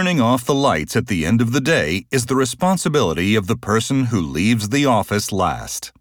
Turning off the lights at the end of the day is the responsibility of the person who leaves the office last.